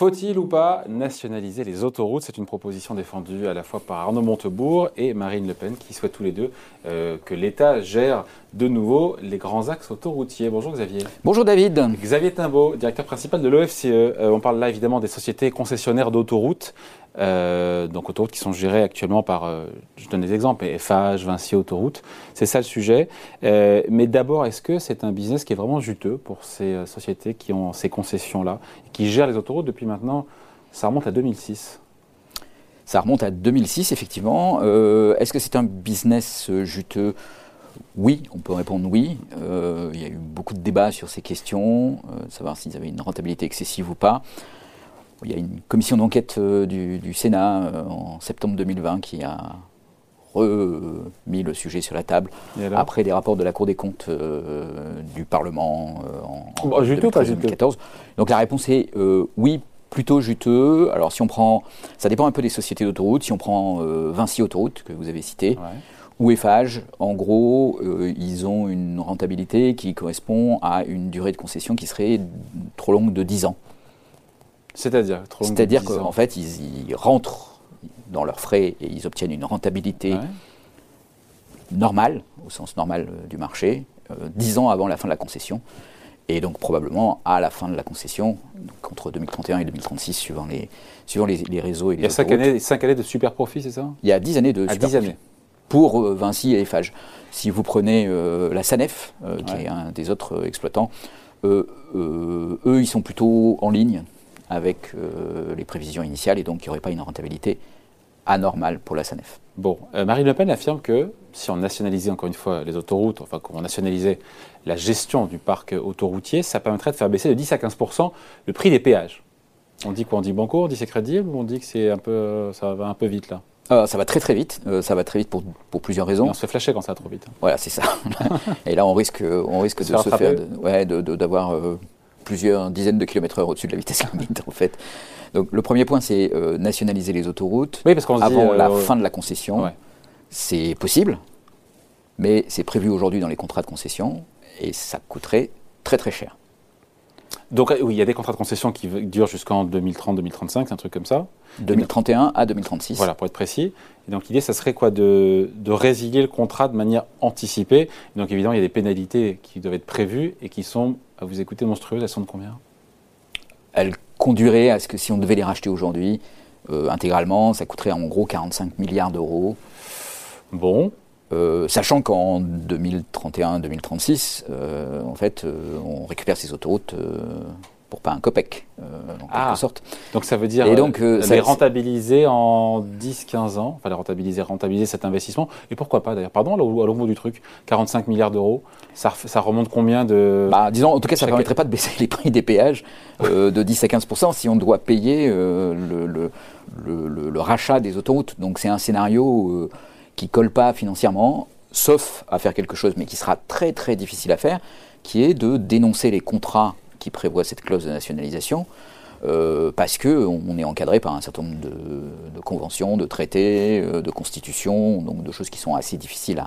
Faut-il ou pas nationaliser les autoroutes? C'est une proposition défendue à la fois par Arnaud Montebourg et Marine Le Pen qui souhaitent tous les deux euh, que l'État gère de nouveau les grands axes autoroutiers. Bonjour Xavier. Bonjour David. Xavier Timbaud, directeur principal de l'OFCE. Euh, on parle là évidemment des sociétés concessionnaires d'autoroutes. Euh, donc autoroutes qui sont gérées actuellement par, je donne des exemples, FH, Vinci Autoroutes. C'est ça le sujet. mais d'abord, est-ce que c'est un business qui est vraiment juteux pour ces sociétés qui ont ces concessions-là, qui gèrent les autoroutes depuis maintenant, ça remonte à 2006 ça remonte à 2006, effectivement. Euh, est-ce que c'est un business euh, juteux? Oui, on peut répondre oui. Euh, il y a eu beaucoup de débats sur ces questions, savoir s'ils avaient une rentabilité excessive ou pas. Il y a une commission d'enquête du, Sénat en septembre 2020 qui a remis le sujet sur la table après des rapports de la Cour des comptes du Parlement en, bon, juteux, pas 2014. Donc la réponse est oui plutôt juteux. Alors si on prend, ça dépend un peu des sociétés d'autoroutes. Si on prend euh, Vinci Autoroute que vous avez cité, ou Eiffage, en gros, euh, ils ont une rentabilité qui correspond à une durée de concession qui serait trop longue de 10 ans. C'est-à-dire C'est-à-dire qu'en fait, ils, rentrent dans leurs frais et ils obtiennent une rentabilité normale, au sens normal euh, du marché, 10 ans avant la fin de la concession. Et donc probablement à la fin de la concession, entre 2031 et 2036, suivant les, suivant les, réseaux et les Il y a 5 années, années, de super profit, c'est ça? Il y a 10 années de super 10 années. Pour euh, Vinci et Eiffage. Si vous prenez euh, la SANEF, euh, qui est un des autres exploitants, eux, ils sont plutôt en ligne avec les prévisions initiales et donc il n'y aurait pas une rentabilité anormale pour la SANEF. Bon, Marine Le Pen affirme que si on nationalisait encore une fois les autoroutes, enfin qu'on nationalisait la gestion du parc autoroutier, ça permettrait de faire baisser de 10 à 15 le prix des péages. On dit quoi? On dit banco, on dit c'est crédible? Ou on dit que c'est un peu, ça va un peu vite là? Euh, ça va très très vite, euh, ça va très vite pour, pour plusieurs raisons. on se fait flasher quand ça va trop vite. Voilà, c'est ça. Et là, on risque, on risque de se faire, ouais, d'avoir euh, plusieurs dizaines de kilomètres heure au-dessus de la vitesse limite, en fait. Donc, le premier point, c'est nationaliser les autoroutes oui, parce qu'on avant la fin de la concession. C'est possible, mais c'est prévu aujourd'hui dans les contrats de concession et ça coûterait très très cher. Donc oui, il y a des contrats de concession qui durent jusqu'en 2030-2035, un truc comme ça. 2031 à 2036. Voilà, pour être précis. Et donc l'idée, ça serait quoi? De, résilier le contrat de manière anticipée. donc évidemment, il y a des pénalités qui doivent être prévues et qui sont, à vous écouter, monstrueuses. Elles sont de combien? Elles conduiraient à ce que si on devait les racheter aujourd'hui, euh, intégralement, ça coûterait en gros 45 milliards d'euros. Bon. Euh, sachant qu'en 2031-2036, euh, en fait, euh, on récupère ces autoroutes pour pas un copec, en quelque ah. sorte. Donc ça veut dire et donc, les rentabiliser en 10-15 ans, enfin les rentabiliser, rentabiliser cet investissement. Et pourquoi pas d'ailleurs Pardon, à l'au du truc, 45 milliards d'euros, ça, ça, remonte combien de... Bah, disons, en tout cas, ça ne permettrait pas de baisser les prix des péages de 10 à 15% si on doit payer le, le, le, rachat des autoroutes. Donc c'est un scénario qui colle pas financièrement, sauf à faire quelque chose, mais qui sera très très difficile à faire, qui est de dénoncer les contrats qui prévoient cette clause de nationalisation, euh, parce que on est encadré par un certain nombre de, conventions, de traités, euh, de constitutions, donc de choses qui sont assez difficiles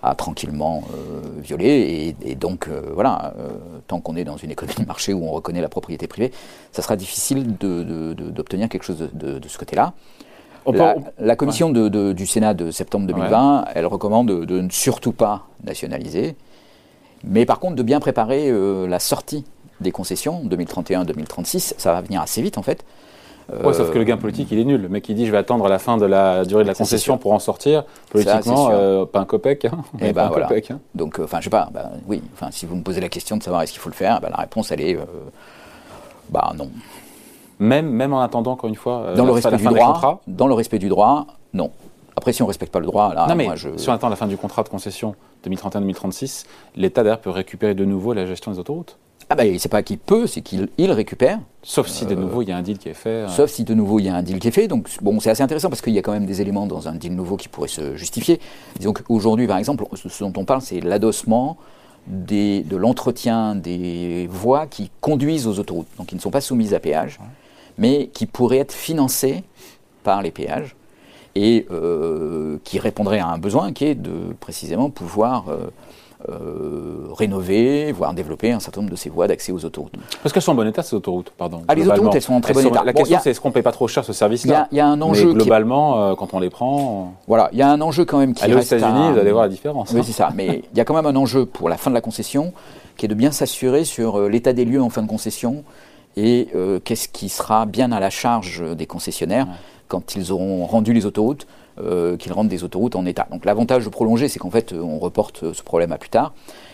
à, tranquillement euh, violer. Et, donc, voilà, tant qu'on est dans une économie de marché où on reconnaît la propriété privée, ça sera difficile d'obtenir quelque chose de, de ce côté-là. La, commission du Sénat de septembre 2020, elle recommande de, ne surtout pas nationaliser, mais par contre de bien préparer euh, la sortie des concessions 2031-2036. Ça va venir assez vite en fait. sauf que le gain politique, il est nul. Le mec, qui dit je vais attendre la fin de la durée de la concession pour en sortir. Politiquement, euh, pas un copec. Hein. Et eh ben, voilà. Hein. Donc, euh, enfin, je sais pas. Bah, oui. Enfin, si vous me posez la question de savoir est-ce qu'il faut le faire, bah, la réponse, elle est, bah non. Même, même en attendant, encore une fois, euh, dans le respect du droit, Dans le respect du droit, non. Après, si on ne respecte pas le droit, là, non, mais si on attend la fin du contrat de concession 2031-2036, l'État d'ailleurs peut récupérer de nouveau la gestion des autoroutes. Ah ben, c'est pas qu'il peut, c'est qu'il il récupère. Sauf si de euh, nouveau il y a un deal qui est fait. Euh. Sauf si de nouveau il y a un deal qui est fait. Donc bon, c'est assez intéressant parce qu'il y a quand même des éléments dans un deal nouveau qui pourraient se justifier. Disons qu'aujourd'hui, par exemple, ce dont on parle, c'est l'adossement de l'entretien des voies qui conduisent aux autoroutes, donc qui ne sont pas soumises à péage mais qui pourrait être financé par les péages et euh, qui répondrait à un besoin qui est de précisément pouvoir euh, euh, rénover, voire développer un certain nombre de ces voies d'accès aux autoroutes. Parce qu'elles sont en bon état, ces autoroutes, pardon. Ah, les autoroutes, elles sont en très bon état. La question, c'est est-ce qu'on ne paye pas trop cher ce service-là Il y, a un enjeu. Mais globalement, quand on les prend. Voilà, il y a un enjeu quand même qui Allez reste. aux États-Unis, vous allez voir la différence. Oui, hein. c'est ça. Mais il y a quand même un enjeu pour la fin de la concession qui est de bien s'assurer sur l'état des lieux en fin de concession et qu'est-ce qui sera bien à la charge des concessionnaires quand ils auront rendu les autoroutes. qu'ils rendent des autoroutes en état. Donc l'avantage de prolonger, c'est qu'en fait, on reporte ce problème à plus tard.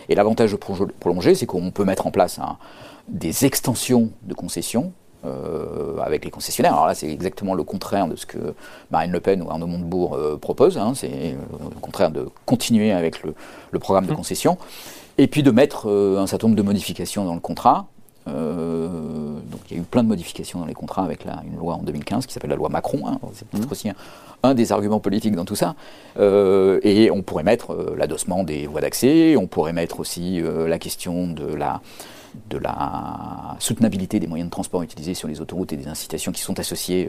Et l'avantage de prolonger, c'est qu'on peut mettre en place des extensions de concessions euh, avec les concessionnaires. Alors là, c'est exactement le contraire de ce que Marine Le Pen ou Arnaud Montebourg euh, proposent. Hein. C'est euh, le contraire de continuer avec le, programme de mmh. concession. Et puis de mettre un certain nombre de modifications dans le contrat. Donc il y a eu plein de modifications dans les contrats avec une loi en 2015 qui s'appelle la loi Macron. Hein. C'est peut-être mmh. aussi un, un des arguments politiques dans tout ça. Euh, et on pourrait mettre euh, l'adossement des voies d'accès, on pourrait mettre aussi euh, la question de la, de la soutenabilité des moyens de transport utilisés sur les autoroutes et des incitations qui sont associées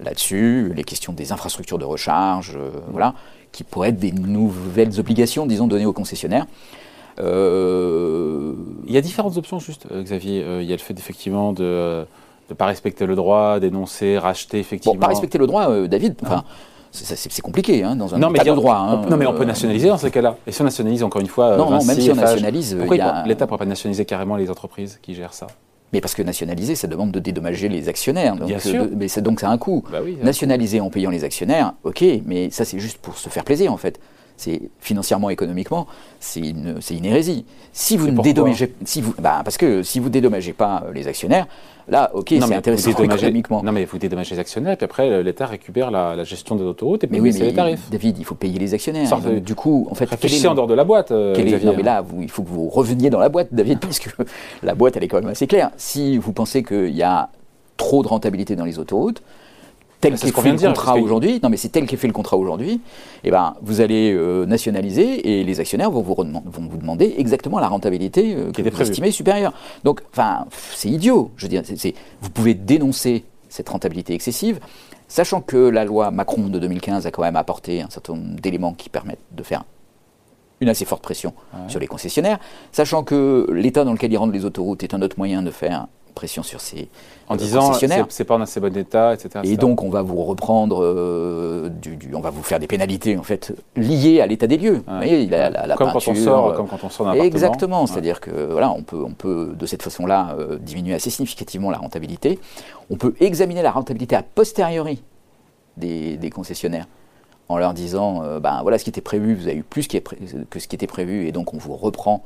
là-dessus, les questions des infrastructures de recharge, voilà, qui pourraient être des nouvelles obligations, disons, données aux concessionnaires. Y a différentes options, juste, Xavier. il y a le fait effectivement de ne pas respecter le droit, dénoncer, racheter, effectivement. Bon, pas respecter le droit, euh, David, enfin, c'est compliqué hein, dans un non, état de droit. Hein, non, mais on peut euh, nationaliser dans ces cas-là. Et si on nationalise, encore une fois, non, non même si on nationalise, pourquoi l'État ne pourrait pas nationaliser carrément les entreprises qui gèrent ça? Mais parce que nationaliser, ça demande de dédommager les actionnaires. Donc, Bien sûr. mais donc ça a un coût. Bah oui, nationaliser en payant les actionnaires, ok, mais ça c'est juste pour se faire plaisir en fait c'est financièrement, économiquement, c'est une, une, hérésie. Si vous ne dédommagez, si vous, bah, parce que si vous dédommagez pas euh, les actionnaires, là, ok, c'est intéressant économiquement. Non, mais vous dédommagez les actionnaires, puis après l'État récupère la, gestion des autoroutes et puis oui, les tarifs. David, il faut payer les actionnaires. du coup, en fait, réfléchissez en dehors de la boîte. Euh, non, mais là, il faut que vous reveniez dans la boîte, David, parce que la boîte, elle est quand même assez claire. Si vous pensez qu'il y a trop de rentabilité dans les autoroutes, tel qu'est fait le contrat aujourd'hui, non mais c'est tel qu'est fait le contrat aujourd'hui, eh ben vous allez euh, nationaliser et les actionnaires vont vous, vont vous demander exactement la rentabilité euh, vous estimez supérieure. Donc, enfin, c'est idiot. Je veux dire, vous pouvez dénoncer cette rentabilité excessive, sachant que la loi Macron de 2015 a quand même apporté un certain nombre d'éléments qui permettent de faire une assez forte pression sur les concessionnaires, sachant que l'état dans lequel ils rendent les autoroutes est un autre moyen de faire pression sur ces en euh, disant c'est pas en assez bon état, etc. Et donc on va vous reprendre, euh, du, on va vous faire des pénalités en fait liées à l'état des lieux. Vous voyez, la, la, comme, quand on sort, comme quand on sort d'un Exactement, c'est-à-dire que voilà, on peut, on peut de cette façon-là euh, diminuer assez significativement la rentabilité. On peut examiner la rentabilité a posteriori des, des concessionnaires en leur disant, ben voilà ce qui était prévu, vous avez eu plus que ce qui était prévu, et donc on vous reprend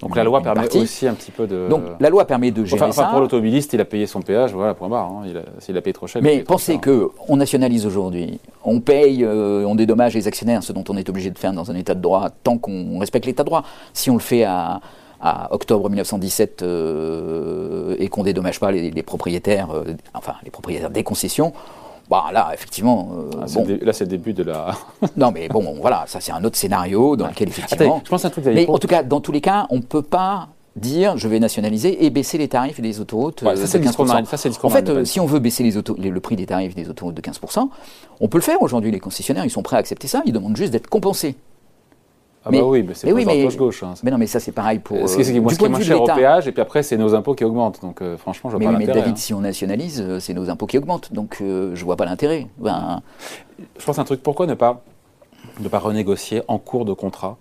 donc la loi permet aussi un petit peu de. Donc la loi permet de gérer enfin, pour l'automobiliste, il a payé son péage, voilà, point barre. Hein. S'il a, payé trop cher. Mais pensez que on nationalise aujourd'hui, on paye, euh, on dédommage les actionnaires, ce dont on est obligé de faire dans un état de droit, tant qu'on respecte l'état de droit. Si on le fait à, octobre 1917 euh, et qu'on dédommage pas les, propriétaires, enfin les propriétaires des concessions, bah, là, effectivement. Euh, ah, bon. Là, c'est le début de la. non, mais bon, voilà, ça, c'est un autre scénario dans lequel, effectivement. je pense un truc Mais en tout cas, dans tous les cas, on ne peut pas dire je vais nationaliser et baisser les tarifs des autoroutes ouais, ça, c'est 15%. Ça, c'est en fait, euh, si on veut baisser les auto, le prix des tarifs des autoroutes de 15%, on peut le faire aujourd'hui. Les concessionnaires, ils sont prêts à accepter ça. Ils demandent juste d'être compensés. Ah bah oui, mais c'est pas gauche-gauche. Hein, mais non, mais ça c'est pareil pour. Ce qui est, moi, ce qui est moins cher au péage, et puis après c'est nos impôts qui augmentent. Donc euh, franchement, je vois pas l'intérêt. Mais David, hein. si on nationalise, euh, c'est nos impôts qui augmentent. Donc euh, je vois pas l'intérêt. Ben... Je pense un truc. Pourquoi ne pas ne pas renégocier en cours de contrat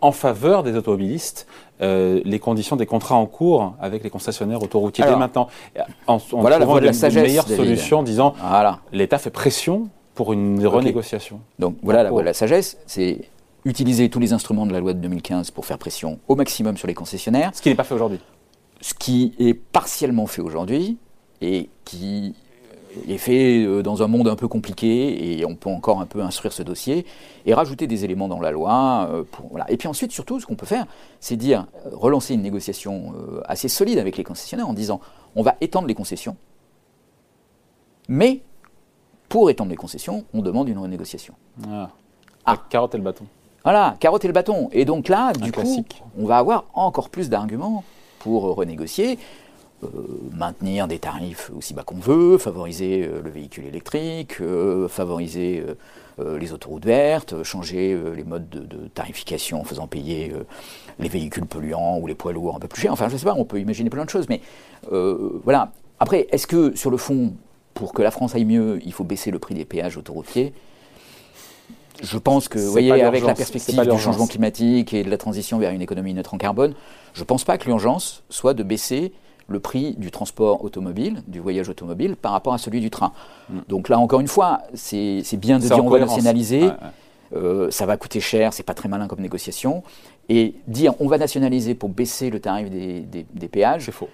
en faveur des automobilistes les conditions des contrats en cours avec les concessionnaires autoroutiers dès maintenant, en, voilà la voie de la sagesse, meilleure solution, disant voilà. l'État fait pression pour une renégociation. Donc voilà la voie de la sagesse, c'est utiliser tous les instruments de la loi de 2015 pour faire pression au maximum sur les concessionnaires. Ce qui n'est pas fait aujourd'hui. Ce qui est partiellement fait aujourd'hui et qui est fait euh, dans un monde un peu compliqué et on peut encore un peu instruire ce dossier et rajouter des éléments dans la loi. Euh, pour, voilà. Et puis ensuite, surtout, ce qu'on peut faire, c'est dire, euh, relancer une négociation assez solide avec les concessionnaires en disant on va étendre les concessions, mais pour étendre les concessions, on demande une renégociation. Ah. ah. carotte et le bâton. Voilà, carotte et le bâton. Et donc là, du coup, on va avoir encore plus d'arguments pour renégocier. maintenir des tarifs aussi bas qu'on veut, favoriser le véhicule électrique, favoriser les autoroutes vertes, changer les modes de, de, tarification en faisant payer les véhicules polluants ou les poids lourds un peu plus chers. Enfin, je ne sais pas, on peut imaginer plein de choses. Mais voilà. Après, est-ce que sur le fond, pour que la France aille mieux, il faut baisser le prix des péages autoroutiers? Je pense que, vous voyez, avec la perspective du changement climatique et de la transition vers une économie neutre en carbone, je ne pense pas que l'urgence soit de baisser le prix du transport automobile, du voyage automobile, par rapport à celui du train. Mm. Donc là, encore une fois, c'est bien de dire on va nationaliser, euh, ça va coûter cher, c'est pas très malin comme négociation, et dire on va nationaliser pour baisser le tarif des, des péages, c'est faux.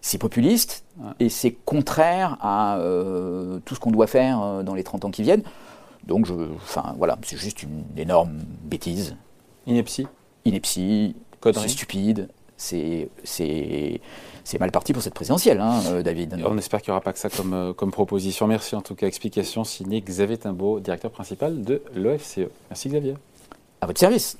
c'est populiste et c'est contraire à euh, tout ce qu'on doit faire euh, dans les 30 ans qui viennent. Donc, je, enfin, voilà, c'est juste une énorme bêtise. Ineptie Ineptie, c'est stupide, c'est mal parti pour cette présidentielle, hein, euh, David. On espère qu'il n'y aura pas que ça comme, comme proposition. Merci en tout cas. Explication signée Xavier Timbaud, directeur principal de l'OFCE. Merci Xavier. À votre service.